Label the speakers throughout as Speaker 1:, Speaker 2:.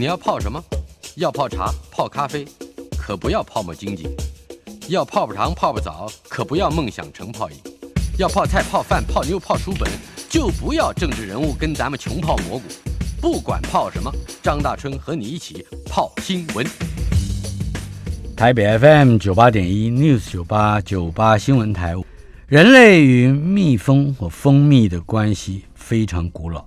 Speaker 1: 你要泡什么？要泡茶、泡咖啡，可不要泡沫经济；要泡泡糖、泡泡澡，可不要梦想成泡影；要泡菜、泡饭、泡妞、泡书本，就不要政治人物跟咱们穷泡蘑菇。不管泡什么，张大春和你一起泡新闻。台北 FM 九八点一 News 九八九八新闻台。人类与蜜蜂或蜂蜜的关系非常古老，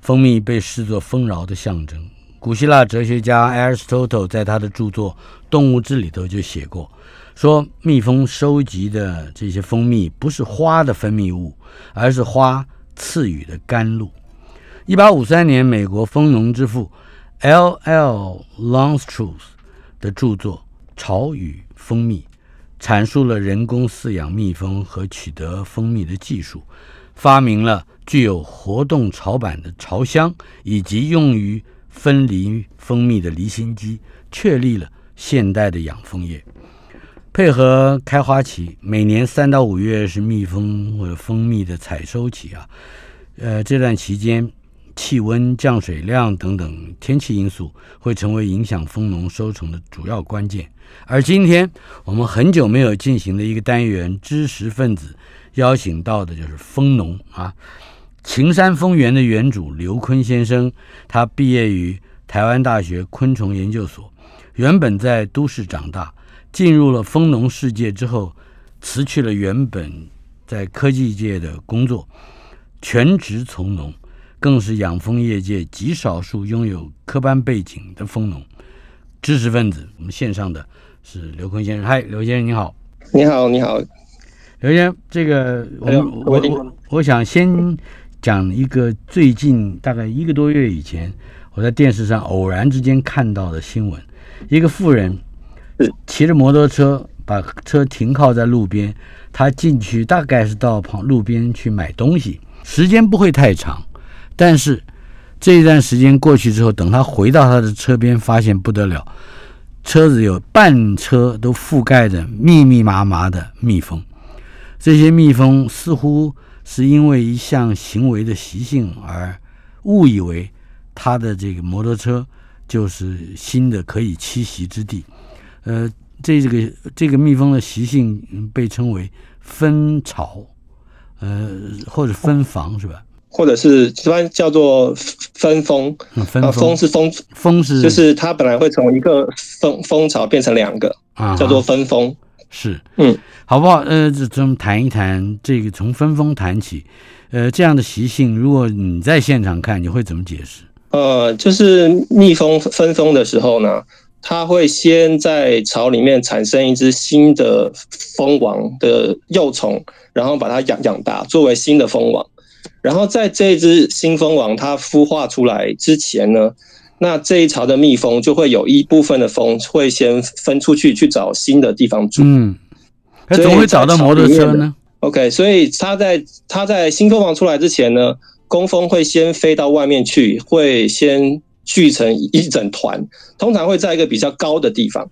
Speaker 1: 蜂蜜被视作丰饶的象征。古希腊哲学家 Aristotle 在他的著作《动物志》里头就写过，说蜜蜂收集的这些蜂蜜不是花的分泌物，而是花赐予的甘露。一八五三年，美国蜂农之父 L.L. Longstreth 的著作《巢与蜂蜜》。阐述了人工饲养蜜蜂和取得蜂蜜的技术，发明了具有活动巢板的巢箱，以及用于分离蜂蜜的离心机，确立了现代的养蜂业。配合开花期，每年三到五月是蜜蜂或者蜂蜜的采收期啊。呃，这段期间，气温、降水量等等天气因素会成为影响蜂农收成的主要关键。而今天我们很久没有进行的一个单元，知识分子邀请到的就是蜂农啊，晴山蜂园的园主刘坤先生。他毕业于台湾大学昆虫研究所，原本在都市长大，进入了蜂农世界之后，辞去了原本在科技界的工作，全职从农。更是养蜂业界极少数拥有科班背景的蜂农知识分子。我们线上的是刘坤先生，嗨，刘先生你好，
Speaker 2: 你好，你好，
Speaker 1: 刘先生，这个我我我我想先讲一个最近大概一个多月以前，我在电视上偶然之间看到的新闻，一个妇人骑着摩托车把车停靠在路边，他进去大概是到旁路边去买东西，时间不会太长。但是这一段时间过去之后，等他回到他的车边，发现不得了，车子有半车都覆盖着密密麻麻的蜜蜂。这些蜜蜂似乎是因为一项行为的习性而误以为他的这个摩托车就是新的可以栖息之地。呃，这这个这个蜜蜂的习性被称为分巢，呃，或者分房，是吧？
Speaker 2: 或者是一般叫做分蜂，
Speaker 1: 嗯、分蜂，
Speaker 2: 蜂是蜂，
Speaker 1: 蜂是
Speaker 2: 就是它本来会从一个蜂蜂巢变成两个，啊，叫做分蜂。
Speaker 1: 是，嗯，好不好？呃，咱们谈一谈这个从分封谈起，呃，这样的习性，如果你在现场看，你会怎么解释？
Speaker 2: 呃，就是蜜蜂分蜂的时候呢，它会先在巢里面产生一只新的蜂王的幼虫，然后把它养养大，作为新的蜂王。然后在这一只新蜂王它孵化出来之前呢，那这一巢的蜜蜂就会有一部分的蜂会先分出去去找新的地方住。嗯，
Speaker 1: 它怎么会找到摩托车呢
Speaker 2: ？OK，所以它在它在新蜂王出来之前呢，工蜂会先飞到外面去，会先聚成一整团，通常会在一个比较高的地方。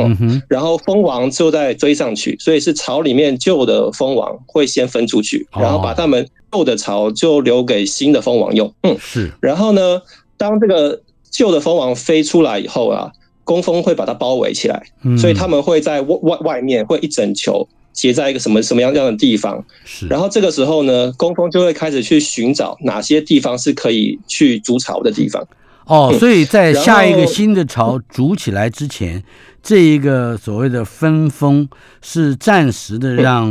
Speaker 2: 嗯哼，然后蜂王就在追上去，所以是巢里面旧的蜂王会先分出去，然后把它们旧的巢就留给新的蜂王用。嗯，是。然后呢，当这个旧的蜂王飞出来以后啊，工蜂会把它包围起来，所以他们会在外外外面会一整球结在一个什么什么样样的地方。是。然后这个时候呢，工蜂就会开始去寻找哪些地方是可以去筑巢的地方。
Speaker 1: 哦，所以在下一个新的巢筑起来之前。这一个所谓的分蜂是暂时的让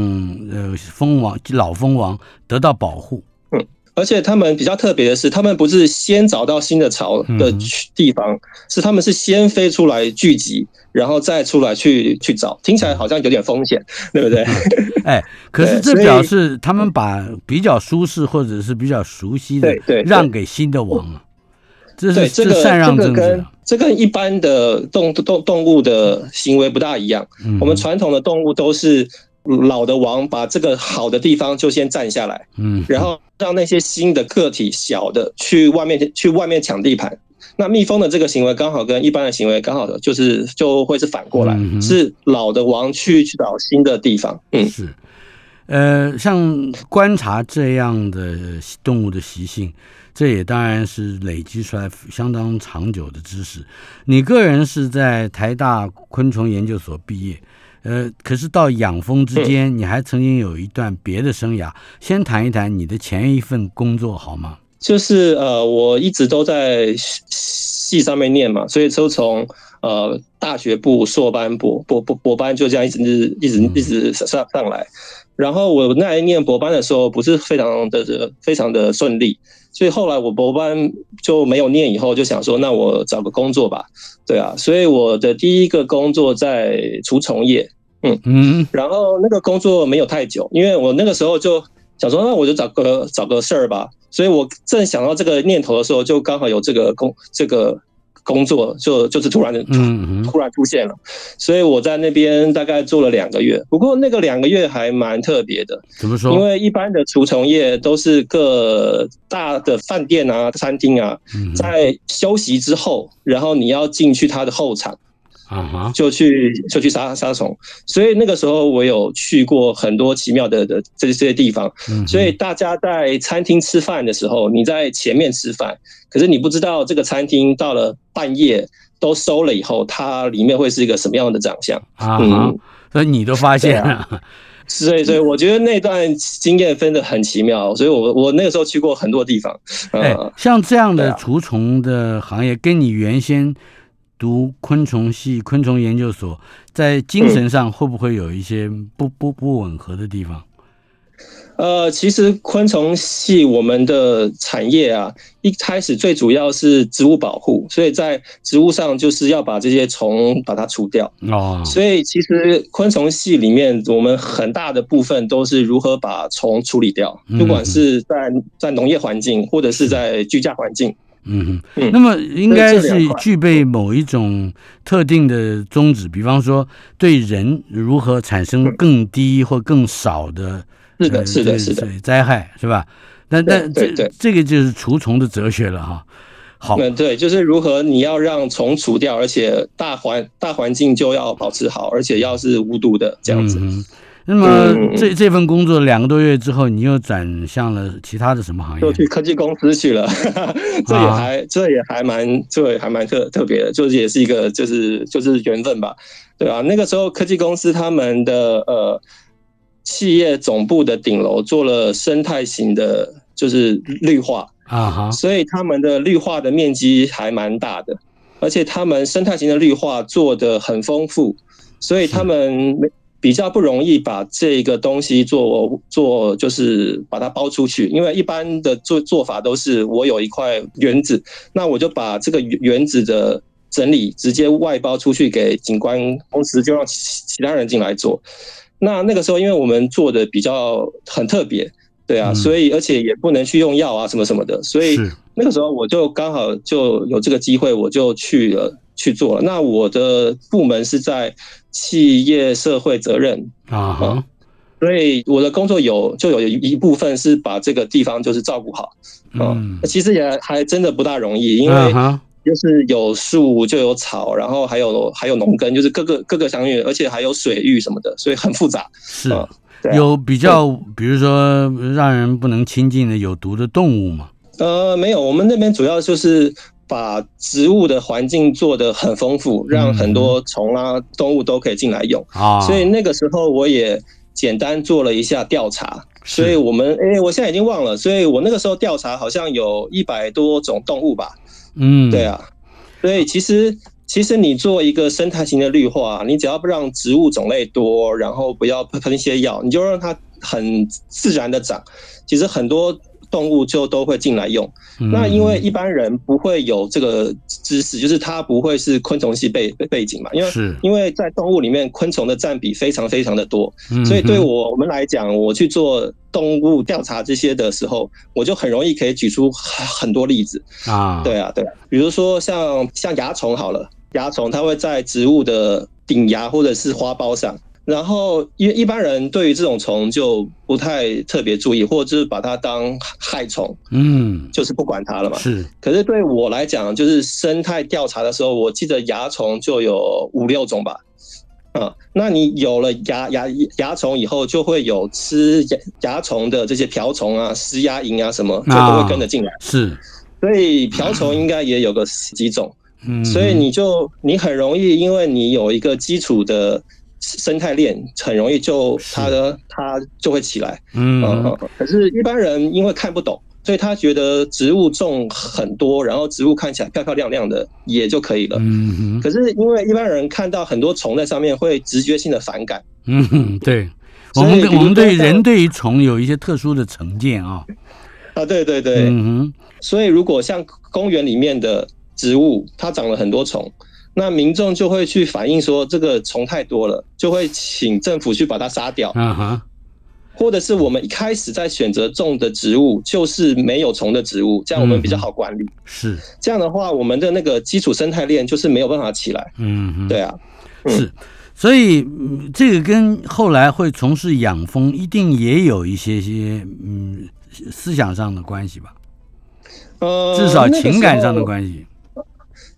Speaker 1: 呃蜂王老蜂王得到保护，
Speaker 2: 嗯，而且他们比较特别的是，他们不是先找到新的巢的地方，嗯、是他们是先飞出来聚集，然后再出来去去找，听起来好像有点风险，对不对？
Speaker 1: 哎，可是这表示他们把比较舒适或者是比较熟悉的让给新的王了。这是这个
Speaker 2: 这个跟这跟一般的动动动物的行为不大一样。我们传统的动物都是老的王把这个好的地方就先占下来，嗯，然后让那些新的个体小的去外面去外面抢地盘。那蜜蜂的这个行为刚好跟一般的行为刚好的就是就会是反过来，是老的王去去找新的地方。嗯，
Speaker 1: 是。呃，像观察这样的动物的习性，这也当然是累积出来相当长久的知识。你个人是在台大昆虫研究所毕业，呃，可是到养蜂之间，你还曾经有一段别的生涯。先谈一谈你的前一份工作好吗？
Speaker 2: 就是呃，我一直都在系上面念嘛，所以就从呃大学部硕班、博博博博班就这样一直一直一直上上来。然后我那一念博班的时候，不是非常的非常的顺利，所以后来我博班就没有念，以后就想说，那我找个工作吧，对啊，所以我的第一个工作在除虫业，嗯嗯，然后那个工作没有太久，因为我那个时候就想说，那我就找个找个事儿吧，所以我正想到这个念头的时候，就刚好有这个工这个。工作就就是突然的突然出现了，所以我在那边大概做了两个月。不过那个两个月还蛮特别的，
Speaker 1: 怎么说？
Speaker 2: 因为一般的除虫业都是各大的饭店啊、餐厅啊，在休息之后，然后你要进去它的后场。啊哈，就去就去杀杀虫，所以那个时候我有去过很多奇妙的的这些地方。所以大家在餐厅吃饭的时候，你在前面吃饭，可是你不知道这个餐厅到了半夜都收了以后，它里面会是一个什么样的长相啊？
Speaker 1: 嗯，所以你都发现了。
Speaker 2: 所以所以我觉得那段经验分的很奇妙，所以我我那个时候去过很多地方。
Speaker 1: 哎，像这样的除虫的行业，跟你原先。读昆虫系、昆虫研究所，在精神上会不会有一些不不不吻合的地方？
Speaker 2: 呃，其实昆虫系我们的产业啊，一开始最主要是植物保护，所以在植物上就是要把这些虫把它除掉。哦，所以其实昆虫系里面，我们很大的部分都是如何把虫处理掉，不管是在在农业环境或者是在居家环境。
Speaker 1: 嗯嗯，那么应该是具备某一种特定的宗旨，比方说对人如何产生更低或更少的，
Speaker 2: 是的，是的，是的。
Speaker 1: 灾害，是吧？那那这这个就是除虫的哲学了哈。好，
Speaker 2: 嗯，对，就是如何你要让虫除掉，而且大环大环境就要保持好，而且要是无毒的这样子。
Speaker 1: 那么这这份工作两个多月之后，你又转向了其他的什么行业？
Speaker 2: 就去科技公司去了，这也还、啊、这也还蛮这也还蛮特特别的，就是也是一个就是就是缘分吧，对吧、啊？那个时候科技公司他们的呃企业总部的顶楼做了生态型的，就是绿化。啊哈，所以他们的绿化的面积还蛮大的，而且他们生态型的绿化做的很丰富，所以他们比较不容易把这个东西做做，就是把它包出去，因为一般的做做法都是我有一块原子，那我就把这个原子的整理直接外包出去给景观公司，就让其其他人进来做。那那个时候，因为我们做的比较很特别，对啊，所以而且也不能去用药啊什么什么的，所以那个时候我就刚好就有这个机会，我就去了。去做了。那我的部门是在企业社会责任啊哈，所以我的工作有就有一部分是把这个地方就是照顾好。嗯，其实也还真的不大容易，因为就是有树就有草，然后还有还有农耕，就是各个各个相遇，而且还有水域什么的，所以很复杂。
Speaker 1: 是，有比较，比如说让人不能亲近的有毒的动物吗？
Speaker 2: 呃，没有，我们那边主要就是。把植物的环境做得很丰富，让很多虫啊、动物都可以进来用啊。所以那个时候我也简单做了一下调查，所以我们诶，我现在已经忘了，所以我那个时候调查好像有一百多种动物吧。嗯，对啊。所以其实其实你做一个生态型的绿化，你只要不让植物种类多，然后不要喷一些药，你就让它很自然的长。其实很多。动物就都会进来用，那因为一般人不会有这个知识，就是它不会是昆虫系背背景嘛，因为因为在动物里面，昆虫的占比非常非常的多，所以对我们来讲，我去做动物调查这些的时候，我就很容易可以举出很多例子。啊，对啊，对啊，比如说像像蚜虫好了，蚜虫它会在植物的顶芽或者是花苞上。然后，因为一般人对于这种虫就不太特别注意，或者是把它当害虫，嗯，就是不管它了嘛。是。可是对我来讲，就是生态调查的时候，我记得蚜虫就有五六种吧。啊，那你有了蚜蚜蚜虫以后，就会有吃蚜蚜虫的这些瓢虫啊、狮鸭蝇啊什么，就都会跟着进来。
Speaker 1: 是，
Speaker 2: 所以瓢虫应该也有个十几种。嗯，所以你就你很容易，因为你有一个基础的生态链，很容易就它的它就会起来。嗯，可是一般人因为看不懂。所以他觉得植物种很多，然后植物看起来漂漂亮亮的也就可以了。嗯哼。可是因为一般人看到很多虫在上面，会直觉性的反感。
Speaker 1: 嗯哼，对。我们我们对人对于虫有一些特殊的成见啊。
Speaker 2: 啊，对对对。嗯哼。所以如果像公园里面的植物，它长了很多虫，那民众就会去反映说这个虫太多了，就会请政府去把它杀掉。啊哈。或者是我们一开始在选择种的植物就是没有虫的植物，这样我们比较好管理。嗯、是这样的话，我们的那个基础生态链就是没有办法起来。嗯，对啊，嗯、
Speaker 1: 是，所以这个跟后来会从事养蜂一定也有一些些嗯思想上的关系吧？呃，至少情感上的关系。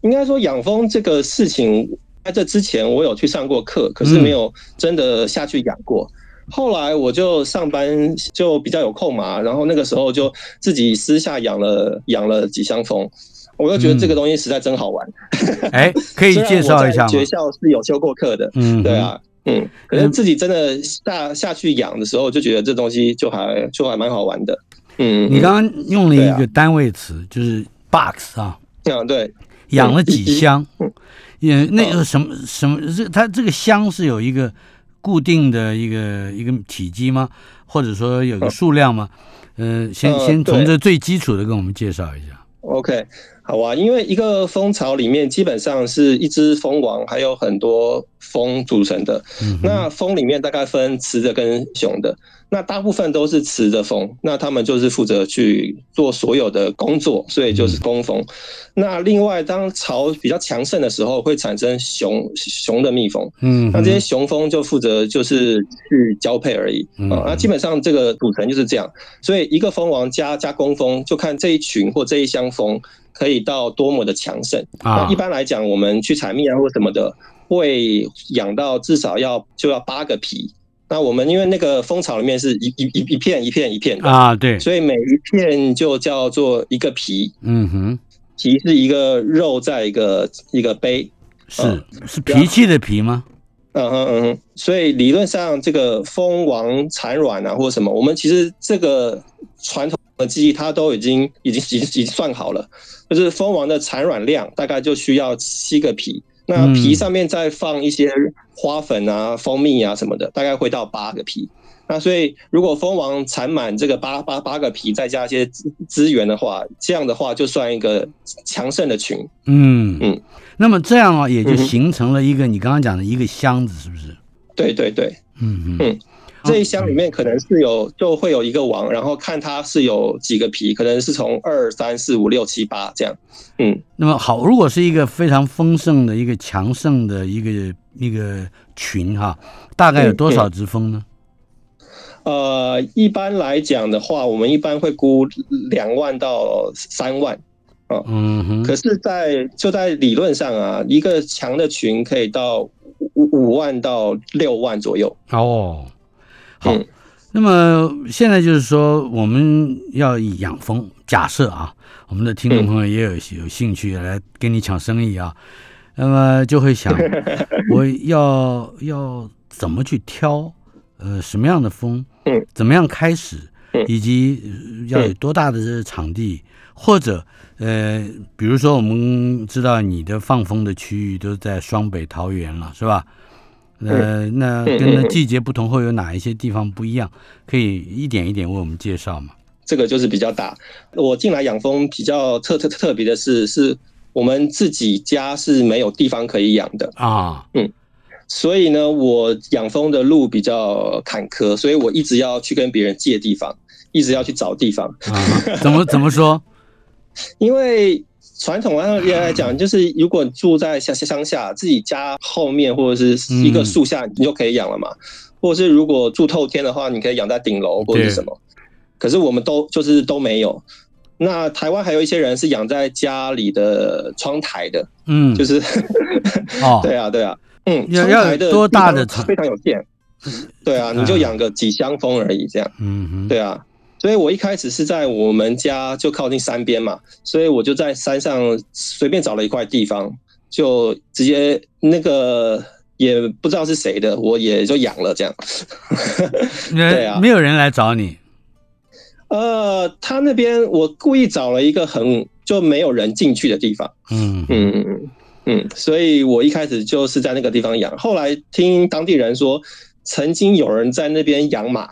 Speaker 2: 应该说养蜂这个事情，在这之前我有去上过课，可是没有真的下去养过。嗯后来我就上班就比较有空嘛，然后那个时候就自己私下养了养了几箱蜂，我就觉得这个东西实在真好玩。
Speaker 1: 哎、嗯，可以介绍一下吗？
Speaker 2: 学校是有修过课的，嗯，对啊，嗯，可是自己真的下下去养的时候，就觉得这东西就还就还蛮好玩的。嗯，
Speaker 1: 你刚刚用了一个单位词，啊、就是 box 啊，
Speaker 2: 嗯，对，
Speaker 1: 养了几箱，也那个什么什么，这它这个箱是有一个。固定的一个一个体积吗？或者说有个数量吗？嗯、呃，先先从这最基础的跟我们介绍一下。
Speaker 2: OK，好啊，因为一个蜂巢里面基本上是一只蜂王，还有很多蜂组成的。嗯、那蜂里面大概分雌的跟雄的。那大部分都是雌的蜂，那他们就是负责去做所有的工作，所以就是工蜂。嗯、那另外，当巢比较强盛的时候，会产生雄雄的蜜蜂。嗯，那这些雄蜂就负责就是去交配而已。嗯、啊，那基本上这个组成就是这样。所以一个蜂王加加工蜂，就看这一群或这一箱蜂可以到多么的强盛。啊，那一般来讲，我们去采蜜啊或什么的，会养到至少要就要八个皮。那我们因为那个蜂巢里面是一一一一片一片一片的啊，对，所以每一片就叫做一个皮。嗯哼，皮是一个肉在一个一个杯，
Speaker 1: 是是脾气的脾吗？
Speaker 2: 嗯哼嗯哼，所以理论上这个蜂王产卵啊或者什么，我们其实这个传统的记忆它都已经已经已经已经算好了，就是蜂王的产卵量大概就需要七个皮。那皮上面再放一些花粉啊、蜂蜜啊什么的，大概会到八个皮。那所以如果蜂王产满这个八八八个皮，再加一些资资源的话，这样的话就算一个强盛的群。嗯嗯。
Speaker 1: 那么这样啊，也就形成了一个你刚刚讲的一个箱子，是不是？
Speaker 2: 对对对。嗯嗯嗯。这一箱里面可能是有，就会有一个王，然后看它是有几个皮，可能是从二三四五六七八这样。嗯，
Speaker 1: 那么好，如果是一个非常丰盛的一个强盛的一个一个群哈，大概有多少只蜂呢？
Speaker 2: 呃，一般来讲的话，我们一般会估两万到三万啊。嗯哼。可是，在就在理论上啊，一个强的群可以到五五万到六万左右。
Speaker 1: 哦。好，那么现在就是说，我们要以养蜂。假设啊，我们的听众朋友也有有兴趣来跟你抢生意啊，那么就会想，我要要怎么去挑？呃，什么样的蜂？怎么样开始？以及要有多大的这个场地？或者呃，比如说我们知道你的放蜂的区域都在双北桃园了，是吧？呃，那跟那季节不同，会有哪一些地方不一样？可以一点一点为我们介绍吗？
Speaker 2: 这个就是比较大。我进来养蜂比较特特特别的是，是我们自己家是没有地方可以养的啊。嗯，所以呢，我养蜂的路比较坎坷，所以我一直要去跟别人借地方，一直要去找地方。
Speaker 1: 啊、怎么怎么说？
Speaker 2: 因为。传统上来讲，就是如果住在乡乡下，自己家后面或者是一个树下，你就可以养了嘛。或者是如果住透天的话，你可以养在顶楼或者是什么。可是我们都就是都没有。那台湾还有一些人是养在家里的窗台的，嗯，就是，哦，对啊，对啊。嗯，
Speaker 1: 要
Speaker 2: 阳台的
Speaker 1: 多大的
Speaker 2: 非常有限。对啊，你就养个几箱蜂而已，这样。
Speaker 1: 嗯哼，
Speaker 2: 对啊。所以我一开始是在我们家就靠近山边嘛，所以我就在山上随便找了一块地方，就直接那个也不知道是谁的，我也就养了这样。对啊，
Speaker 1: 没有人来找你。
Speaker 2: 呃，他那边我故意找了一个很就没有人进去的地方。
Speaker 1: 嗯
Speaker 2: 嗯嗯嗯，所以我一开始就是在那个地方养，后来听当地人说，曾经有人在那边养马。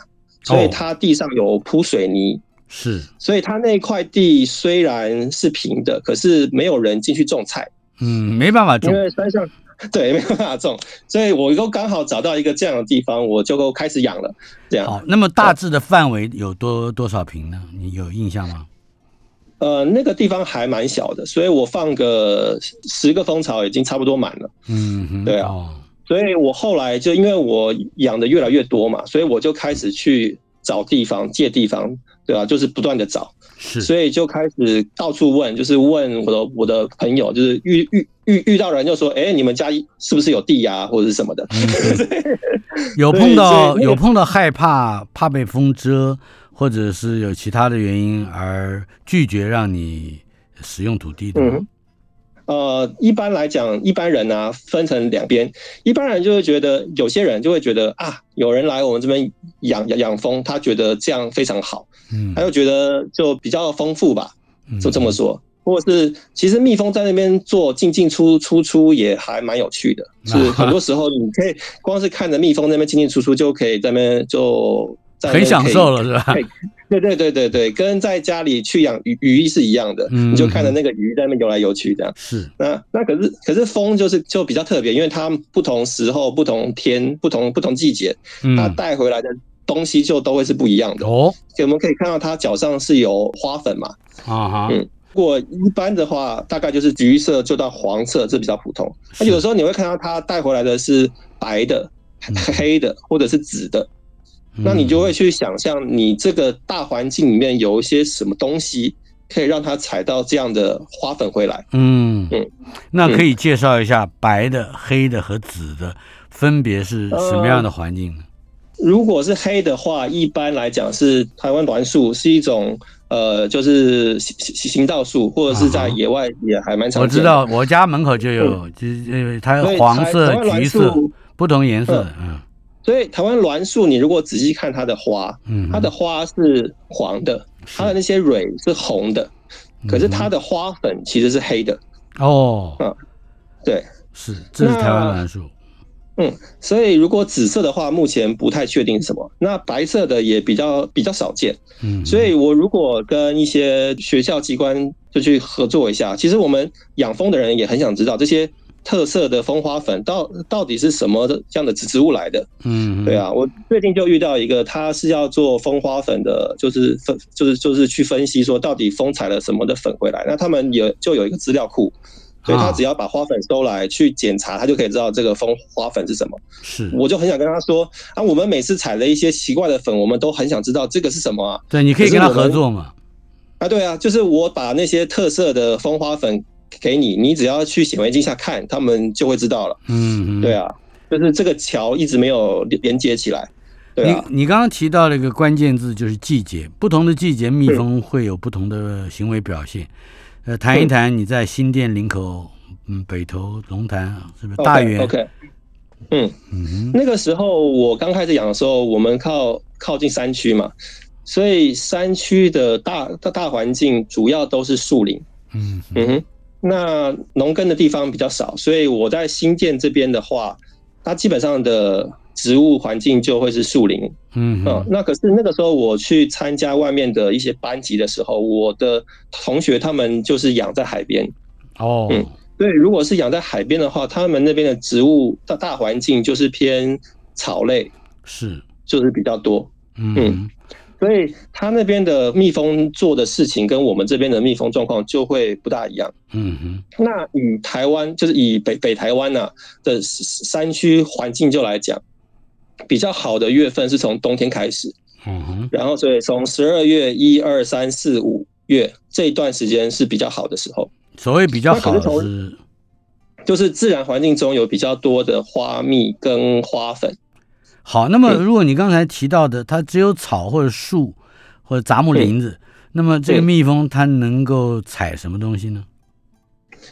Speaker 2: 所以它地上有铺水泥，
Speaker 1: 是，
Speaker 2: 所以它那块地虽然是平的，可是没有人进去种菜，
Speaker 1: 嗯，没办法种，
Speaker 2: 因为山上 对没办法种，所以我又刚好找到一个这样的地方，我就开始养了。这样，
Speaker 1: 好，那么大致的范围有多多少平呢？你有印象吗？
Speaker 2: 呃，那个地方还蛮小的，所以我放个十个蜂巢已经差不多满了。
Speaker 1: 嗯，
Speaker 2: 对啊。哦所以我后来就因为我养的越来越多嘛，所以我就开始去找地方借地方，对吧？就是不断的找，
Speaker 1: 是，
Speaker 2: 所以就开始到处问，就是问我的我的朋友，就是遇遇遇遇到人就说，哎，你们家是不是有地呀，或者是什么的？
Speaker 1: 嗯、有碰到有碰到害怕怕被风遮，或者是有其他的原因而拒绝让你使用土地的吗？嗯
Speaker 2: 呃，一般来讲，一般人啊，分成两边。一般人就会觉得，有些人就会觉得啊，有人来我们这边养养养蜂，他觉得这样非常好，嗯，他就觉得就比较丰富吧，就这么说。或者是其实蜜蜂在那边做进进出出出也还蛮有趣的，是 很多时候你可以光是看着蜜蜂那边进进出出就可以在那边就在
Speaker 1: 很享受了，是吧？
Speaker 2: 对 对对对对，跟在家里去养鱼鱼是一样的，你就看着那个鱼在那游来游去这样。
Speaker 1: 是，
Speaker 2: 那那可是可是风就是就比较特别，因为它不同时候、不同天、不同不同季节，它带回来的东西就都会是不一样的。哦，我们可以看到它脚上是有花粉嘛。啊哈。嗯，如果一般的话，大概就是橘色就到黄色，这比较普通。那有时候你会看到它带回来的是白的、黑的或者是紫的。那你就会去想象，你这个大环境里面有一些什么东西，可以让它采到这样的花粉回来。嗯
Speaker 1: 嗯，那可以介绍一下白的、黑的和紫的分别是什么样的环境呢？
Speaker 2: 呃，如果是黑的话，一般来讲是台湾栾树，是一种呃，就是行行道树，或者是在野外也还蛮常见的。
Speaker 1: 我知道，我家门口就有，就是它黄色、橘色不同颜色，嗯。
Speaker 2: 所以台湾栾树，你如果仔细看它的花，它的花是黄的，它的那些蕊是红的，可是它的花粉其实是黑的。
Speaker 1: 哦，
Speaker 2: 嗯，对，
Speaker 1: 是，这是台湾栾树。
Speaker 2: 嗯，所以如果紫色的话，目前不太确定是什么。那白色的也比较比较少见。嗯，所以我如果跟一些学校机关就去合作一下，其实我们养蜂的人也很想知道这些。特色的蜂花粉到到底是什么的这样的植植物来的？嗯，对啊，我最近就遇到一个，他是要做蜂花粉的，就是分就是就是去分析说到底蜂采了什么的粉回来。那他们有就有一个资料库，所以他只要把花粉收来去检查，他就可以知道这个蜂花粉是什么。
Speaker 1: 是，
Speaker 2: 我就很想跟他说啊，我们每次采了一些奇怪的粉，我们都很想知道这个是什么啊。
Speaker 1: 对，你可以跟他合作嘛。
Speaker 2: 啊，对啊，就是我把那些特色的蜂花粉。给你，你只要去显微镜下看，他们就会知道了。嗯，对啊，就是这个桥一直没有连接起来。对啊，
Speaker 1: 你你刚刚提到了一个关键字，就是季节，不同的季节蜜蜂会有不同的行为表现。呃，谈一谈你在新店林口，嗯，北投龙潭是不是大园
Speaker 2: ？OK，嗯嗯，那个时候我刚开始养的时候，我们靠靠近山区嘛，所以山区的大大大环境主要都是树林。嗯嗯哼。那农耕的地方比较少，所以我在新建这边的话，它基本上的植物环境就会是树林。嗯，嗯，那可是那个时候我去参加外面的一些班级的时候，我的同学他们就是养在海边。哦，嗯，对，如果是养在海边的话，他们那边的植物的大环境就是偏草类，
Speaker 1: 是，
Speaker 2: 就是比较多。嗯。嗯所以他那边的蜜蜂做的事情跟我们这边的蜜蜂状况就会不大一样。嗯哼。那以台湾就是以北北台湾呐的山区环境就来讲，比较好的月份是从冬天开始。嗯哼。然后所以从十二月一二三四五月这一段时间是比较好的时候。
Speaker 1: 所谓比较好
Speaker 2: 就是自然环境中有比较多的花蜜跟花粉。
Speaker 1: 好，那么如果你刚才提到的，它只有草或者树或者杂木林子，那么这个蜜蜂它能够采什么东西呢？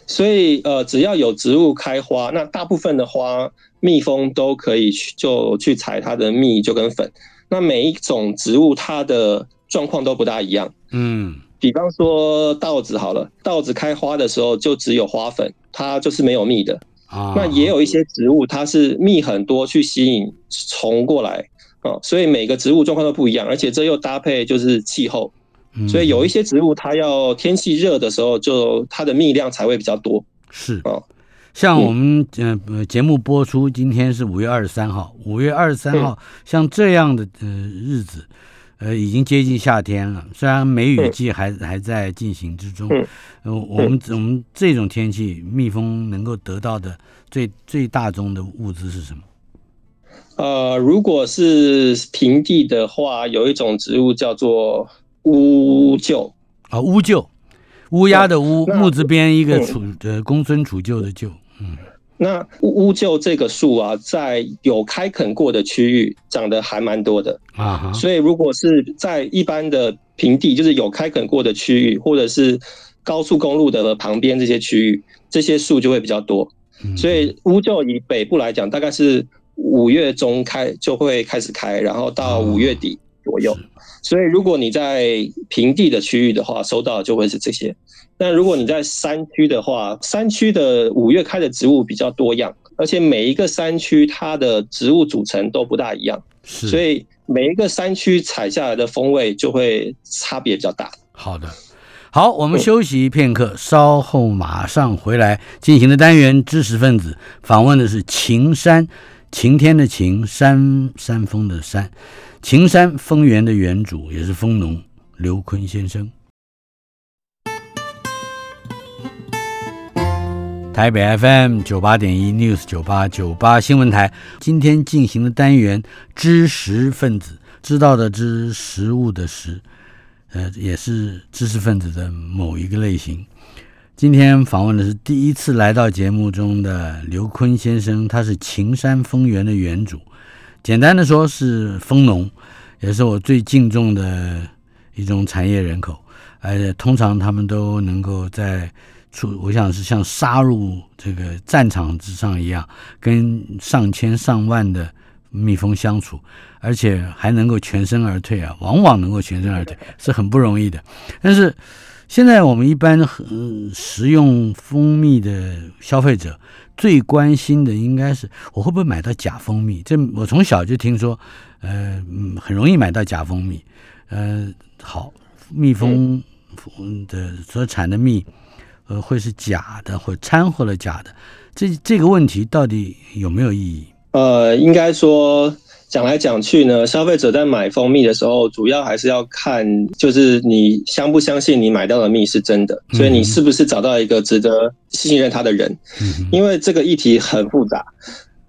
Speaker 2: 所以呃，只要有植物开花，那大部分的花蜜蜂都可以去就去采它的蜜，就跟粉。那每一种植物它的状况都不大一样。嗯，比方说稻子好了，稻子开花的时候就只有花粉，它就是没有蜜的。啊，那也有一些植物它是蜜很多去吸引虫过来啊，所以每个植物状况都不一样，而且这又搭配就是气候。所以有一些植物，它要天气热的时候，就它的蜜量才会比较多。
Speaker 1: 是。啊，像我们呃节目播出，今天是五月二十三号，五月二十三号，像这样的呃日子，呃已经接近夏天了。虽然梅雨季还还在进行之中，呃我们我们这种天气，蜜蜂能够得到的最最大宗的物资是什么？
Speaker 2: 呃，如果是平地的话，有一种植物叫做。乌桕
Speaker 1: 啊，乌桕，乌鸦的乌，木字边一个楚呃，公孙杵臼的臼。嗯，
Speaker 2: 那乌乌桕这个树啊，在有开垦过的区域长得还蛮多的啊。所以如果是在一般的平地，就是有开垦过的区域，或者是高速公路的旁边这些区域，这些树就会比较多。所以乌桕以北部来讲，大概是五月中开就会开始开，然后到五月底左右。所以，如果你在平地的区域的话，收到的就会是这些。但如果你在山区的话，山区的五月开的植物比较多样，而且每一个山区它的植物组成都不大一样，所以每一个山区采下来的风味就会差别比较大。
Speaker 1: 好的，好，我们休息片刻，稍后马上回来进行的单元知识分子访问的是晴山，晴天的晴，山山峰的山。晴山丰源的园主也是丰农刘坤先生。台北 FM 九八点一 News 九八九八新闻台，今天进行的单元知识分子，知道的知，食物的食，呃，也是知识分子的某一个类型。今天访问的是第一次来到节目中的刘坤先生，他是秦山蜂园的园主。简单的说，是蜂农，也是我最敬重的一种产业人口。而且通常他们都能够在处，我想是像杀入这个战场之上一样，跟上千上万的蜜蜂相处，而且还能够全身而退啊，往往能够全身而退，是很不容易的。但是现在我们一般嗯食用蜂蜜的消费者。最关心的应该是我会不会买到假蜂蜜？这我从小就听说，呃，很容易买到假蜂蜜。呃，好，蜜蜂的所产的蜜，呃，会是假的，或掺和了假的。这这个问题到底有没有意义？
Speaker 2: 呃，应该说。讲来讲去呢，消费者在买蜂蜜的时候，主要还是要看，就是你相不相信你买到的蜜是真的，所以你是不是找到一个值得信任他的人？因为这个议题很复杂，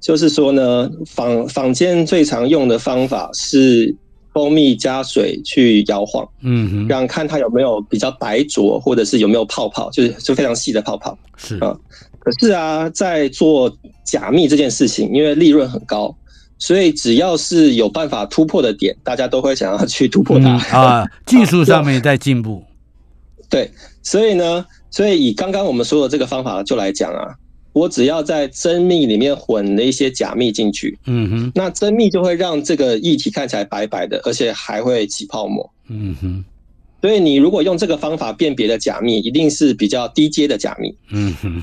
Speaker 2: 就是说呢，坊坊间最常用的方法是蜂蜜加水去摇晃，嗯，让看它有没有比较白浊，或者是有没有泡泡，就是就非常细的泡泡，是啊。可是啊，在做假蜜这件事情，因为利润很高。所以只要是有办法突破的点，大家都会想要去突破它、嗯、
Speaker 1: 啊。技术上面在进步，
Speaker 2: 对，所以呢，所以以刚刚我们说的这个方法就来讲啊，我只要在真蜜里面混了一些假蜜进去，嗯哼，那真蜜就会让这个液体看起来白白的，而且还会起泡沫，嗯哼。所以你如果用这个方法辨别的假蜜，一定是比较低阶的假蜜，嗯哼。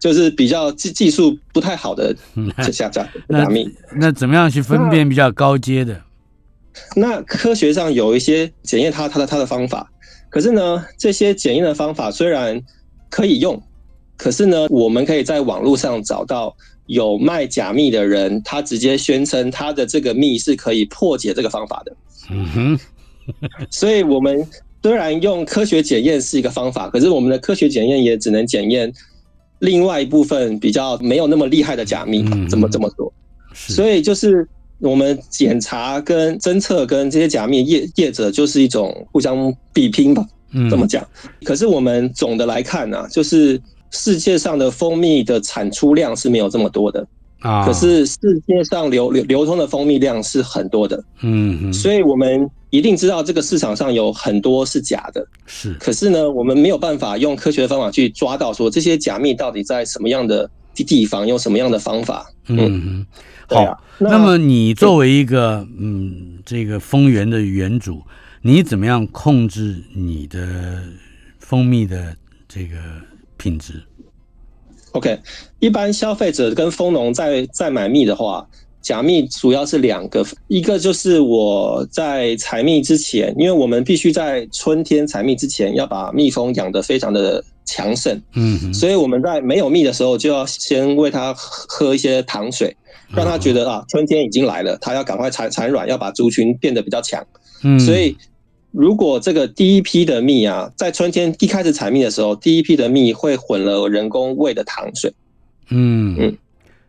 Speaker 2: 就是比较技技术不太好的下假假蜜，
Speaker 1: 那怎么样去分辨比较高阶的？
Speaker 2: 那科学上有一些检验它它的它的方法，可是呢，这些检验的方法虽然可以用，可是呢，我们可以在网络上找到有卖假蜜的人，他直接宣称他的这个蜜是可以破解这个方法的。嗯哼，所以我们虽然用科学检验是一个方法，可是我们的科学检验也只能检验。另外一部分比较没有那么厉害的假蜜，怎么这么做？所以就是我们检查跟侦测跟这些假蜜业业者就是一种互相比拼吧，嗯这么讲。可是我们总的来看呢，就是世界上的蜂蜜的产出量是没有这么多的啊，可是世界上流流流通的蜂蜜量是很多的，嗯，所以我们一定知道这个市场上有很多是假的，是，可是呢，我们没有办法用科学的方法去抓到说这些假蜜到底在什么样的地方，用什么样的方法，嗯，嗯。
Speaker 1: 好，啊、那，那么你作为一个嗯这个蜂园的园主，你怎么样控制你的蜂蜜的这个品质
Speaker 2: ？OK，一般消费者跟蜂农在在买蜜的话，假蜜主要是两个，一个就是我在采蜜之前，因为我们必须在春天采蜜之前要把蜜蜂养得非常的强盛，嗯，所以我们在没有蜜的时候就要先喂它喝一些糖水，让它觉得啊春天已经来了，它要赶快产产卵，要把族群变得比较强，嗯，所以。如果这个第一批的蜜啊，在春天一开始采蜜的时候，第一批的蜜会混了人工喂的糖水，嗯。嗯，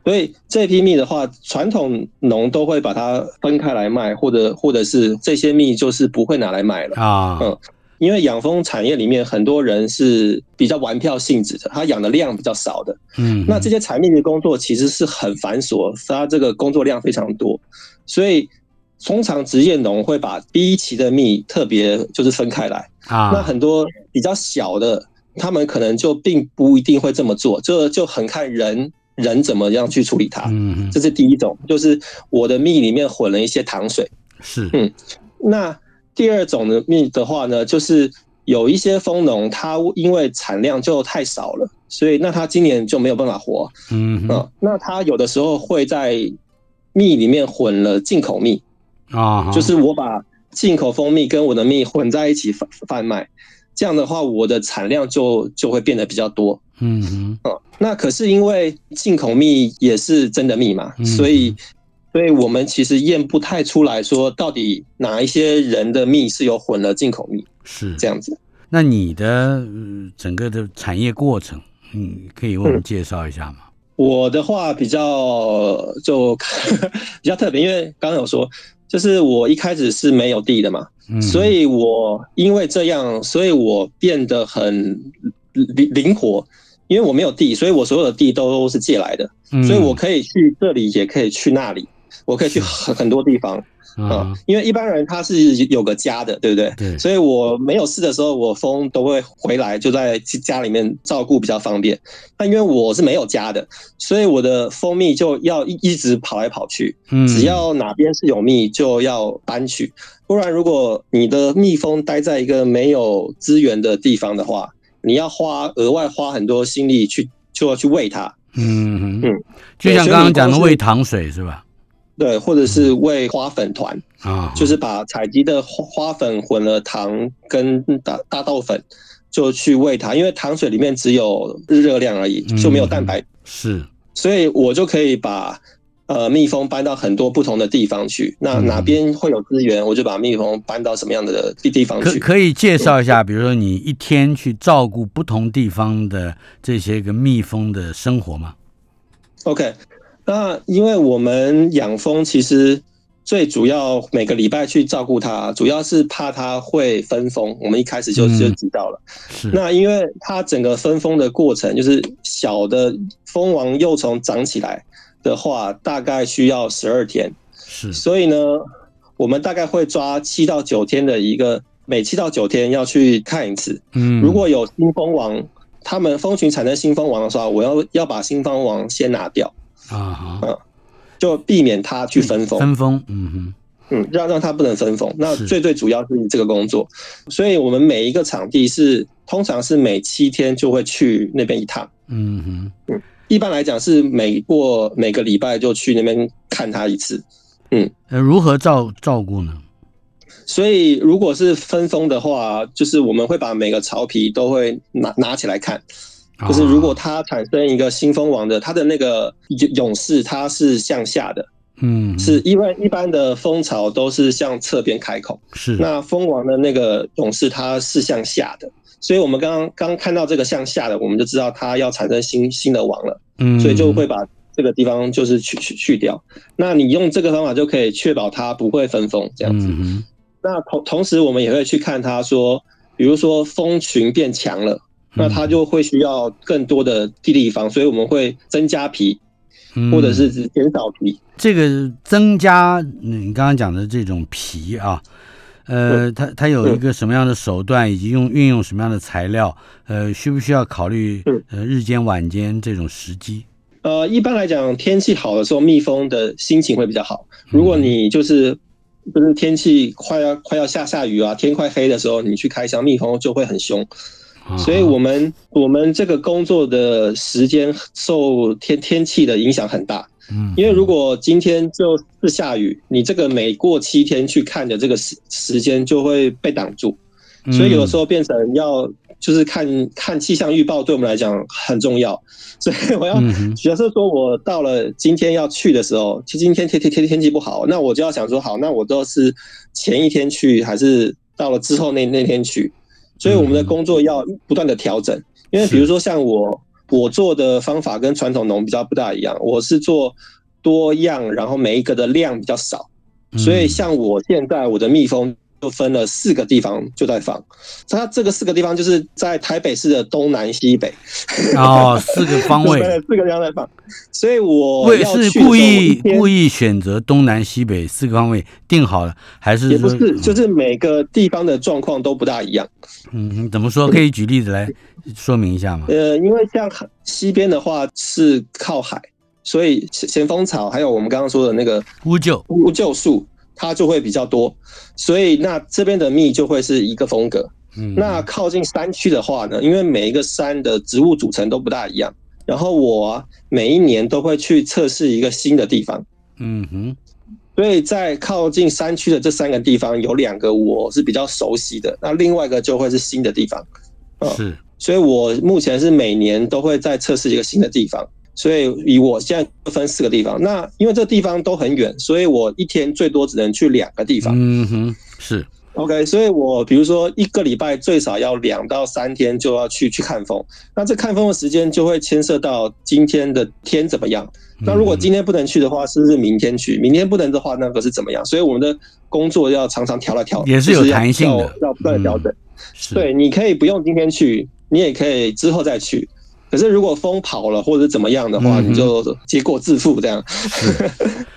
Speaker 2: 所以这批蜜的话，传统农都会把它分开来卖，或者或者是这些蜜就是不会拿来卖了。啊，嗯，因为养蜂产业里面很多人是比较玩票性质的，他养的量比较少的，嗯，那这些采蜜的工作其实是很繁琐，它这个工作量非常多，所以。通常职业农会把第一期的蜜特别就是分开来啊，那很多比较小的，他们可能就并不一定会这么做，这就很看人人怎么样去处理它。嗯，这是第一种，就是我的蜜里面混了一些糖水。是，嗯，那第二种的蜜的话呢，就是有一些蜂农他因为产量就太少了，所以那他今年就没有办法活。嗯，那他有的时候会在蜜里面混了进口蜜。啊，就是我把进口蜂蜜跟我的蜜混在一起贩贩卖，这样的话我的产量就就会变得比较多。嗯嗯，那可是因为进口蜜也是真的蜜嘛，所以所以我们其实验不太出来说到底哪一些人的蜜是有混了进口蜜，是这样子。
Speaker 1: 那你的整个的产业过程，嗯，可以为我们介绍一下吗？
Speaker 2: 我的话比较就 比较特别，因为刚刚有说。就是我一开始是没有地的嘛，所以我因为这样，所以我变得很灵灵活，因为我没有地，所以我所有的地都是借来的，所以我可以去这里，也可以去那里，我可以去很很多地方。啊，因为一般人他是有个家的，对不对？对。所以我没有事的时候，我蜂都会回来，就在家里面照顾比较方便。那因为我是没有家的，所以我的蜂蜜就要一一直跑来跑去。嗯。只要哪边是有蜜，就要搬去。不然，如果你的蜜蜂待在一个没有资源的地方的话，你要花额外花很多心力去，就要去喂它。嗯嗯。
Speaker 1: 就像刚刚讲的喂糖水是吧？
Speaker 2: 对，或者是喂花粉团啊，就是把采集的花粉混了糖跟大大豆粉，就去喂它。因为糖水里面只有热量而已，就没有蛋白。是，所以我就可以把呃蜜蜂搬到很多不同的地方去。那哪边会有资源，我就把蜜蜂搬到什么样的地地方去。
Speaker 1: 可可以介绍一下，比如说你一天去照顾不同地方的这些个蜜蜂的生活吗
Speaker 2: ？OK。那因为我们养蜂，其实最主要每个礼拜去照顾它，主要是怕它会分蜂。我们一开始就就知道了。是、那因为它整个分蜂的过程，就是小的蜂王幼虫长起来的话，大概需要十二天。是。所以呢，我们大概会抓七到九天的一个，每七到九天要去看一次。嗯。如果有新蜂王，他们蜂群产生新蜂王的时候，我要要把新蜂王先拿掉。啊哈，就避免他去分封，
Speaker 1: 分封，嗯哼，
Speaker 2: 嗯，让让它不能分封。那最最主要是这个工作，所以我们每一个场地是通常是每七天就会去那边一趟，嗯哼，嗯，一般来讲是每过每个礼拜就去那边看他一次，嗯，
Speaker 1: 呃，如何照照顾呢？
Speaker 2: 所以如果是分封的话，就是我们会把每个草皮都会拿拿起来看。就是如果它产生一个新蜂王的，它的那个勇士它是向下的，嗯，是因为一般的蜂巢都是向侧边开口，是。那蜂王的那个勇士它是向下的，所以我们刚刚刚看到这个向下的，我们就知道它要产生新新的王了，嗯，所以就会把这个地方就是去去去掉。那你用这个方法就可以确保它不会分蜂这样子。嗯那同同时我们也会去看它说，比如说蜂群变强了。那它就会需要更多的地地方，所以我们会增加皮，或者是减少皮。
Speaker 1: 嗯、这个增加你刚刚讲的这种皮啊，呃，它它有一个什么样的手段，以及用运用什么样的材料？呃，需不需要考虑呃日间晚间这种时机？
Speaker 2: 呃，一般来讲，天气好的时候，蜜蜂的心情会比较好。如果你就是就是天气快要快要下下雨啊，天快黑的时候，你去开箱，蜜蜂就会很凶。所以我们我们这个工作的时间受天天气的影响很大。嗯，因为如果今天就是下雨，你这个每过七天去看的这个时时间就会被挡住。所以有的时候变成要。就是看看气象预报，对我们来讲很重要，所以我要假设说，我到了今天要去的时候，其实今天天天天天气不好，那我就要想说，好，那我都是前一天去，还是到了之后那那天去？所以我们的工作要不断的调整，因为比如说像我我做的方法跟传统农比较不大一样，我是做多样，然后每一个的量比较少，所以像我现在我的蜜蜂。就分了四个地方就在放，它这个四个地方就是在台北市的东南西北
Speaker 1: 哦，四个方位，
Speaker 2: 四个地方在放，所以我
Speaker 1: 是故意故意选择东南西北四个方位定好了，还是
Speaker 2: 也不是，就是每个地方的状况都不大一样。
Speaker 1: 嗯，怎么说？可以举例子来说明一下吗？
Speaker 2: 呃，因为像西边的话是靠海，所以咸丰草还有我们刚刚说的那个乌桕乌桕树。它就会比较多，所以那这边的蜜就会是一个风格。嗯，那靠近山区的话呢，因为每一个山的植物组成都不大一样，然后我啊，每一年都会去测试一个新的地方。嗯哼，所以在靠近山区的这三个地方，有两个我是比较熟悉的，那另外一个就会是新的地方。是，所以我目前是每年都会在测试一个新的地方。所以以我现在分四个地方，那因为这地方都很远，所以我一天最多只能去两个地方。
Speaker 1: 嗯哼，是
Speaker 2: OK。所以我比如说一个礼拜最少要两到三天就要去去看风，那这看风的时间就会牵涉到今天的天怎么样。那如果今天不能去的话，是不是明天去？明天不能的话，那个是怎么样？所以我们的工作要常常调来调，
Speaker 1: 也是有弹性的，
Speaker 2: 要不断的调整。对，你可以不用今天去，你也可以之后再去。可是，如果风跑了或者怎么样的话，你就结果自负这样。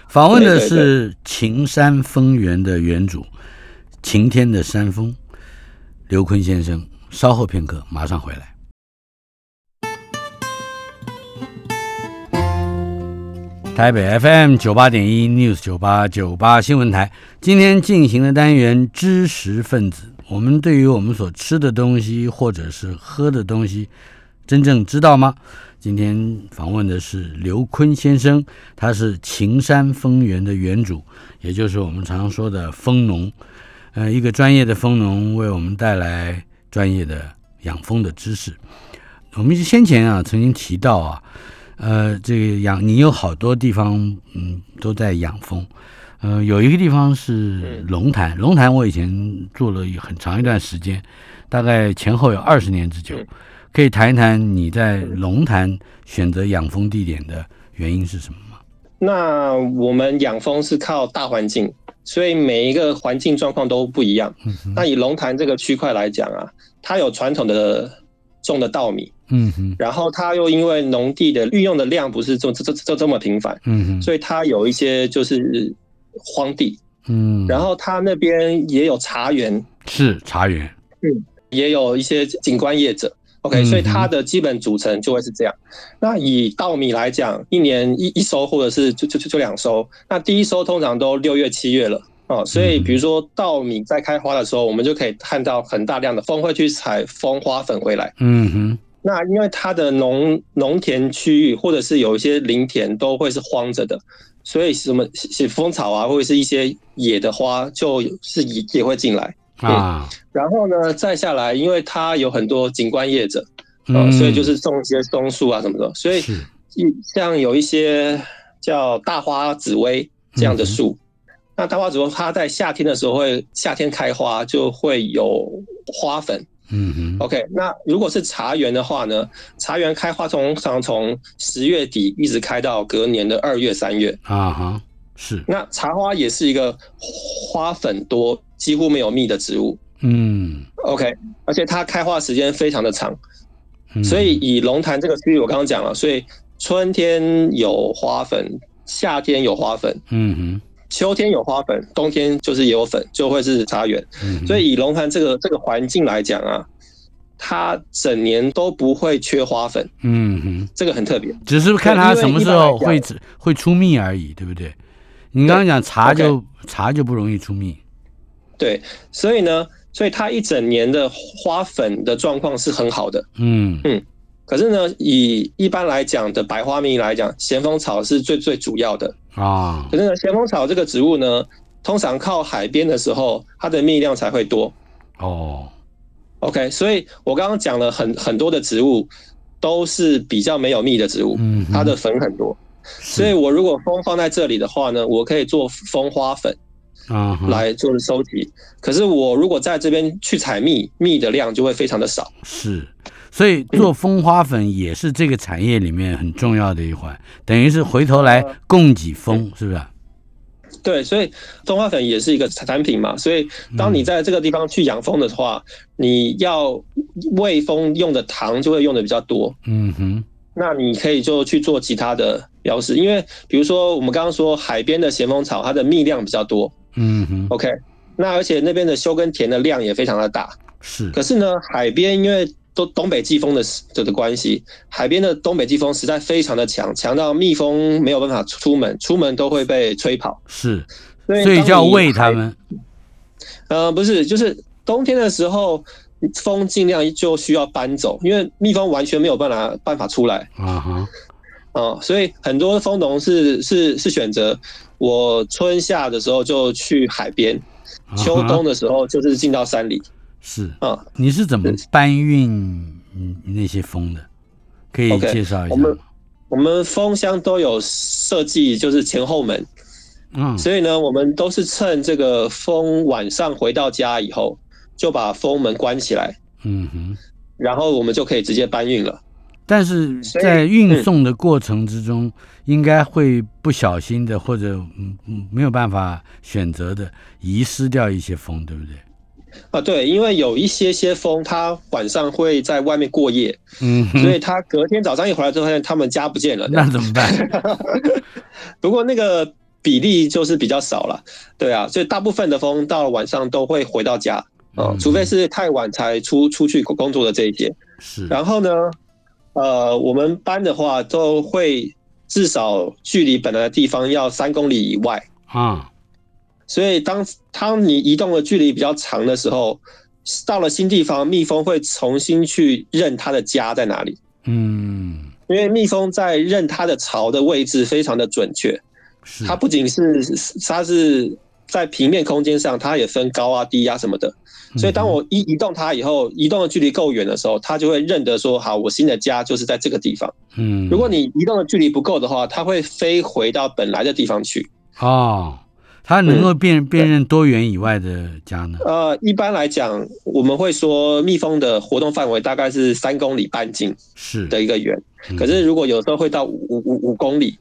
Speaker 1: 访问的 是晴山蜂园的园主，晴天的山峰刘坤先生。稍后片刻，马上回来。台北 FM 九八点一 News 九八九八新闻台，今天进行的单元知识分子，我们对于我们所吃的东西或者是喝的东西。真正知道吗？今天访问的是刘坤先生，他是秦山蜂源的园主，也就是我们常常说的蜂农。呃，一个专业的蜂农为我们带来专业的养蜂的知识。我们先前啊曾经提到啊，呃，这个养你有好多地方嗯都在养蜂，呃，有一个地方是龙潭，龙潭我以前做了很长一段时间，大概前后有二十年之久。可以谈一谈你在龙潭选择养蜂地点的原因是什么吗？
Speaker 2: 那我们养蜂是靠大环境，所以每一个环境状况都不一样。嗯、哼。那以龙潭这个区块来讲啊，它有传统的种的稻米，嗯哼，然后它又因为农地的运用的量不是这这这这么频繁，嗯哼，所以它有一些就是荒地，嗯，然后它那边也有茶园，
Speaker 1: 是茶园，
Speaker 2: 嗯，也有一些景观业者。OK，所以它的基本组成就会是这样。那以稻米来讲，一年一一收，或者是就就就就两收。那第一收通常都六月七月了哦，所以比如说稻米在开花的时候，我们就可以看到很大量的蜂会去采蜂花粉回来。嗯哼。那因为它的农农田区域或者是有一些林田都会是荒着的，所以什么写蜂草啊，或者是一些野的花，就是也也会进来。啊、嗯，然后呢，再下来，因为它有很多景观业者，啊、嗯，所以就是种一些松树啊什么的，所以像有一些叫大花紫薇这样的树，嗯、那大花紫薇它在夏天的时候会夏天开花，就会有花粉。嗯哼，OK，那如果是茶园的话呢，茶园开花通常从十月底一直开到隔年的二月三月。啊哈，是。那茶花也是一个花粉多。几乎没有蜜的植物，嗯，OK，而且它开花时间非常的长，所以以龙潭这个区域，我刚刚讲了，所以春天有花粉，夏天有花粉，
Speaker 1: 嗯哼，
Speaker 2: 秋天有花粉，冬天就是也有粉，就会是茶园。嗯所以以龙潭这个这个环境来讲啊，它整年都不会缺花粉。
Speaker 1: 嗯哼，
Speaker 2: 这个很特别，
Speaker 1: 只是看它什么时候会会出蜜而已，对不对？你刚刚讲茶就
Speaker 2: okay,
Speaker 1: 茶就不容易出蜜。
Speaker 2: 对，所以呢，所以它一整年的花粉的状况是很好的。
Speaker 1: 嗯
Speaker 2: 嗯。可是呢，以一般来讲的白花蜜来讲，咸丰草是最最主要的
Speaker 1: 啊。
Speaker 2: 可是呢，咸丰草这个植物呢，通常靠海边的时候，它的蜜量才会多。
Speaker 1: 哦
Speaker 2: ，OK，所以我刚刚讲了很很多的植物都是比较没有蜜的植物，
Speaker 1: 嗯，
Speaker 2: 它的粉很多。所以我如果蜂放在这里的话呢，我可以做蜂花粉啊来做收集。可是我如果在这边去采蜜，蜜的量就会非常的少。
Speaker 1: 是。所以做蜂花粉也是这个产业里面很重要的一环，等于是回头来供给蜂，是不是？
Speaker 2: 对，所以蜂花粉也是一个产品嘛。所以当你在这个地方去养蜂的话，你要喂蜂用的糖就会用的比较多。
Speaker 1: 嗯哼，
Speaker 2: 那你可以就去做其他的标识，因为比如说我们刚刚说海边的咸丰草，它的蜜量比较多。
Speaker 1: 嗯哼
Speaker 2: ，OK，那而且那边的修跟田的量也非常的大。
Speaker 1: 是，
Speaker 2: 可是呢，海边因为都东北季风的这的关系，海边的东北季风实在非常的强，强到蜜蜂没有办法出门，出门都会被吹跑。
Speaker 1: 是，所以叫喂它们。
Speaker 2: 呃，不是，就是冬天的时候，风尽量就需要搬走，因为蜜蜂完全没有办法办法出来。
Speaker 1: 啊哈，
Speaker 2: 哦，所以很多蜂农是是是选择我春夏的时候就去海边，秋冬的时候就是进到山里。
Speaker 1: 是啊，你是怎么搬运那些蜂的？可以介绍一下。Okay,
Speaker 2: 我们我们蜂箱都有设计，就是前后门。
Speaker 1: 嗯，
Speaker 2: 所以呢，我们都是趁这个蜂晚上回到家以后，就把蜂门关起来。
Speaker 1: 嗯哼，
Speaker 2: 然后我们就可以直接搬运了。
Speaker 1: 但是在运送的过程之中，应该会不小心的，或者嗯嗯没有办法选择的，遗失掉一些蜂，对不对？
Speaker 2: 啊，对，因为有一些些蜂，它晚上会在外面过夜，
Speaker 1: 嗯，
Speaker 2: 所以它隔天早上一回来之后，发现它们家不见了，
Speaker 1: 那怎么办？
Speaker 2: 不过那个比例就是比较少了，对啊，所以大部分的蜂到了晚上都会回到家，哦，除非是太晚才出出去工作的这一些，
Speaker 1: 是。然
Speaker 2: 后呢，呃，我们搬的话都会至少距离本来的地方要三公里以外
Speaker 1: 啊。
Speaker 2: 所以当当你移动的距离比较长的时候，到了新地方，蜜蜂会重新去认它的家在哪里。
Speaker 1: 嗯，
Speaker 2: 因为蜜蜂在认它的巢的位置非常的准
Speaker 1: 确。
Speaker 2: 它不仅是它是在平面空间上，它也分高啊、低啊什么的。所以当我一移动它以后，移动的距离够远的时候，它就会认得说：好，我新的家就是在这个地方。
Speaker 1: 嗯。
Speaker 2: 如果你移动的距离不够的话，它会飞回到本来的地方去。
Speaker 1: 哦。它能够辨、嗯、辨认多远以外的家呢？
Speaker 2: 呃，一般来讲，我们会说蜜蜂的活动范围大概是三公里半径是的一个圆。可是如果有时候会到五五五公里，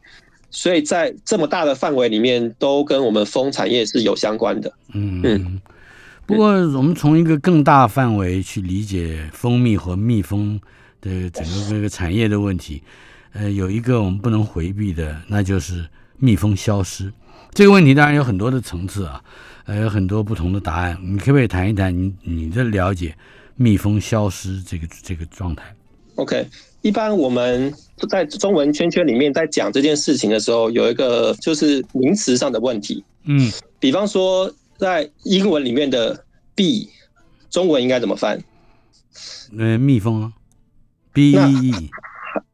Speaker 2: 所以在这么大的范围里面，都跟我们蜂产业是有相关的。
Speaker 1: 嗯嗯。不过我们从一个更大范围去理解蜂蜜和蜜蜂的整个这个产业的问题，呃，有一个我们不能回避的，那就是蜜蜂消失。这个问题当然有很多的层次啊，呃，有很多不同的答案。你可不可以谈一谈你你的了解，蜜蜂消失这个这个状态
Speaker 2: ？OK，一般我们在中文圈圈里面在讲这件事情的时候，有一个就是名词上的问题。
Speaker 1: 嗯，
Speaker 2: 比方说在英文里面的 bee，中文应该怎么翻？
Speaker 1: 呃，蜜蜂啊，bee。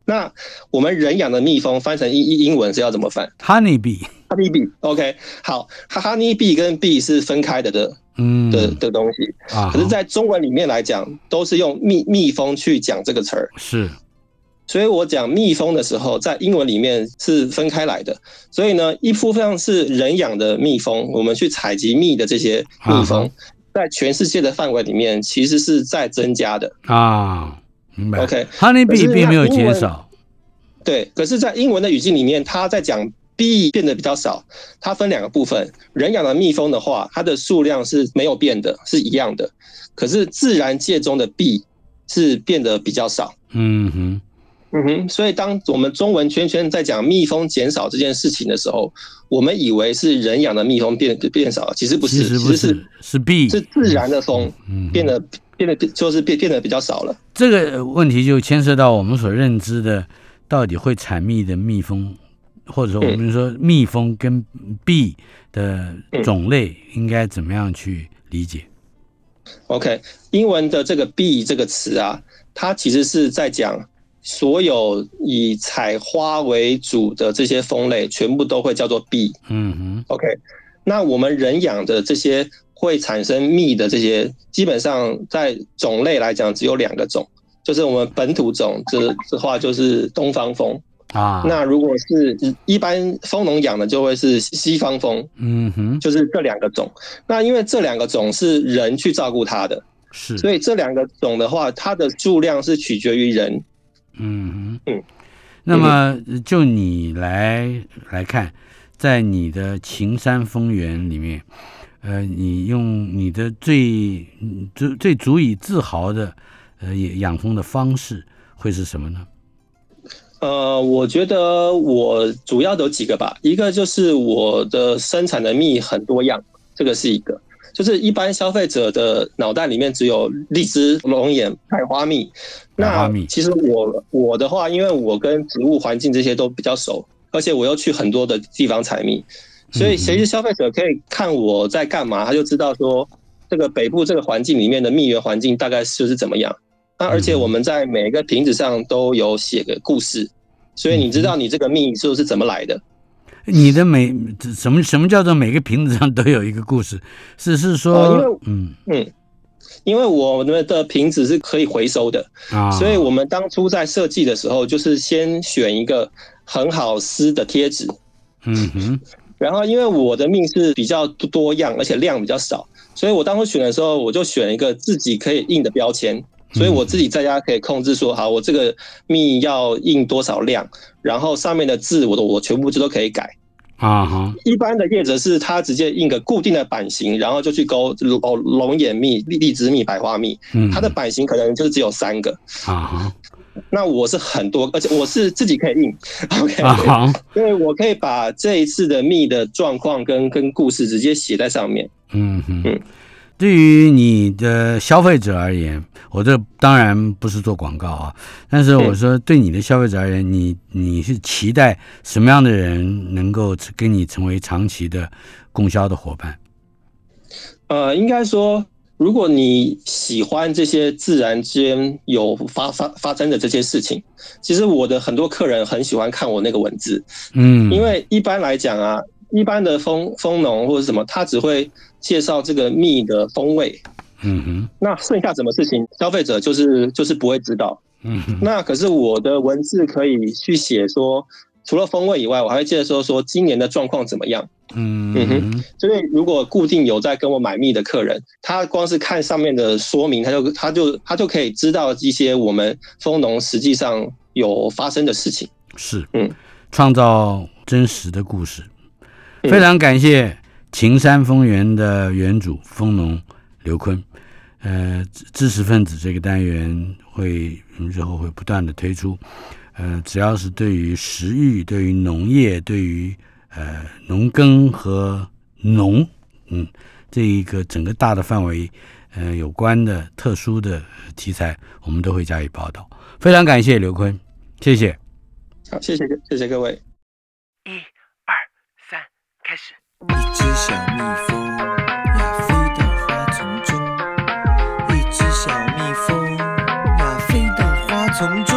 Speaker 2: 那我们人养的蜜蜂翻成英英英文是要怎么翻
Speaker 1: ？Honey bee。
Speaker 2: Honey bee，OK，好，Honey bee 跟 bee 是分开的的，嗯的的东西啊。可是，在中文里面来讲，都是用蜜蜜蜂去讲这个词儿。
Speaker 1: 是，
Speaker 2: 所以我讲蜜蜂的时候，在英文里面是分开来的。所以呢，一部分是人养的蜜蜂，我们去采集蜜的这些蜜蜂，在全世界的范围里面，其实是在增加的
Speaker 1: 啊。明白。
Speaker 2: OK，Honey
Speaker 1: bee 并没有减少。
Speaker 2: 对，可是，在英文的语境里面，他在讲。Bee 变得比较少，它分两个部分。人养的蜜蜂的话，它的数量是没有变的，是一样的。可是自然界中的 bee 是变得比较少。
Speaker 1: 嗯哼，
Speaker 2: 嗯哼，所以当我们中文圈圈在讲蜜蜂减少这件事情的时候，我们以为是人养的蜜蜂变变少了，其实不是，
Speaker 1: 其实不是，
Speaker 2: 是
Speaker 1: 是 bee
Speaker 2: 是自然的蜂变得、
Speaker 1: 嗯、
Speaker 2: 变得就是变变得比较少了。
Speaker 1: 这个问题就牵涉到我们所认知的到底会产蜜的蜜蜂，或者说我们说蜜蜂跟 bee 的种类应该怎么样去理解？
Speaker 2: 嗯、OK，英文的这个 bee 这个词啊，它其实是在讲。所有以采花为主的这些蜂类，全部都会叫做 bee。
Speaker 1: 嗯哼
Speaker 2: ，OK。那我们人养的这些会产生蜜的这些，基本上在种类来讲只有两个种，就是我们本土种，这这话就是东方蜂
Speaker 1: 啊。
Speaker 2: 那如果是一般蜂农养的，就会是西方蜂。
Speaker 1: 嗯哼，
Speaker 2: 就是这两个种。那因为这两个种是人去照顾它的，
Speaker 1: 是，
Speaker 2: 所以这两个种的话，它的数量是取决于人。
Speaker 1: 嗯哼嗯，那么就你来来看，在你的秦山蜂园里面，呃，你用你的最最最足以自豪的呃养蜂的方式会是什么呢？
Speaker 2: 呃，我觉得我主要有几个吧，一个就是我的生产的蜜很多样，这个是一个。就是一般消费者的脑袋里面只有荔枝、龙眼、百花蜜。那其实我我的话，因为我跟植物环境这些都比较熟，而且我又去很多的地方采蜜，所以其实消费者可以看我在干嘛，他就知道说这个北部这个环境里面的蜜源环境大概就是怎么样。那而且我们在每一个瓶子上都有写个故事，所以你知道你这个蜜是不是怎么来的。
Speaker 1: 你的每什么什么叫做每个瓶子上都有一个故事？是是说，
Speaker 2: 哦、嗯嗯，因为我们的瓶子是可以回收的啊，所以我们当初在设计的时候，就是先选一个很好撕的贴纸，
Speaker 1: 嗯哼，
Speaker 2: 然后因为我的命是比较多样，而且量比较少，所以我当初选的时候，我就选一个自己可以印的标签，所以我自己在家可以控制说，好，我这个蜜要印多少量，然后上面的字我都我全部就都可以改。
Speaker 1: 啊哈！
Speaker 2: 一般的业者是他直接印个固定的版型，然后就去勾哦龙眼蜜、荔枝蜜、百花蜜，它的版型可能就是只有三个。
Speaker 1: 啊，
Speaker 2: 那我是很多，而且我是自己可以印。OK，
Speaker 1: 好，
Speaker 2: 因为我可以把这一次的蜜的状况跟跟故事直接写在上面。
Speaker 1: 嗯嗯。对于你的消费者而言，我这当然不是做广告啊，但是我说对你的消费者而言，你你是期待什么样的人能够跟你成为长期的供销的伙伴？
Speaker 2: 呃，应该说，如果你喜欢这些自然间有发发发生的这些事情，其实我的很多客人很喜欢看我那个文字，
Speaker 1: 嗯，
Speaker 2: 因为一般来讲啊。一般的蜂蜂农或者什么，他只会介绍这个蜜的风味，
Speaker 1: 嗯哼。
Speaker 2: 那剩下什么事情，消费者就是就是不会知道，
Speaker 1: 嗯哼。
Speaker 2: 那可是我的文字可以去写说，除了风味以外，我还会介绍说说今年的状况怎么样，
Speaker 1: 嗯哼。
Speaker 2: 所以如果固定有在跟我买蜜的客人，他光是看上面的说明，他就他就他就可以知道一些我们蜂农实际上有发生的事情。
Speaker 1: 是，
Speaker 2: 嗯，
Speaker 1: 创造真实的故事。非常感谢秦山蜂园的园主蜂农刘坤，呃，知识分子这个单元会日后会不断的推出，呃，只要是对于食育、对于农业、对于呃农耕和农，嗯，这一个整个大的范围，呃，有关的特殊的题材，我们都会加以报道。非常感谢刘坤，谢谢。
Speaker 2: 好，谢谢，谢谢各位。
Speaker 3: 开始。一只小蜜蜂呀，飞到花丛中。一只小蜜蜂呀，飞到花丛中。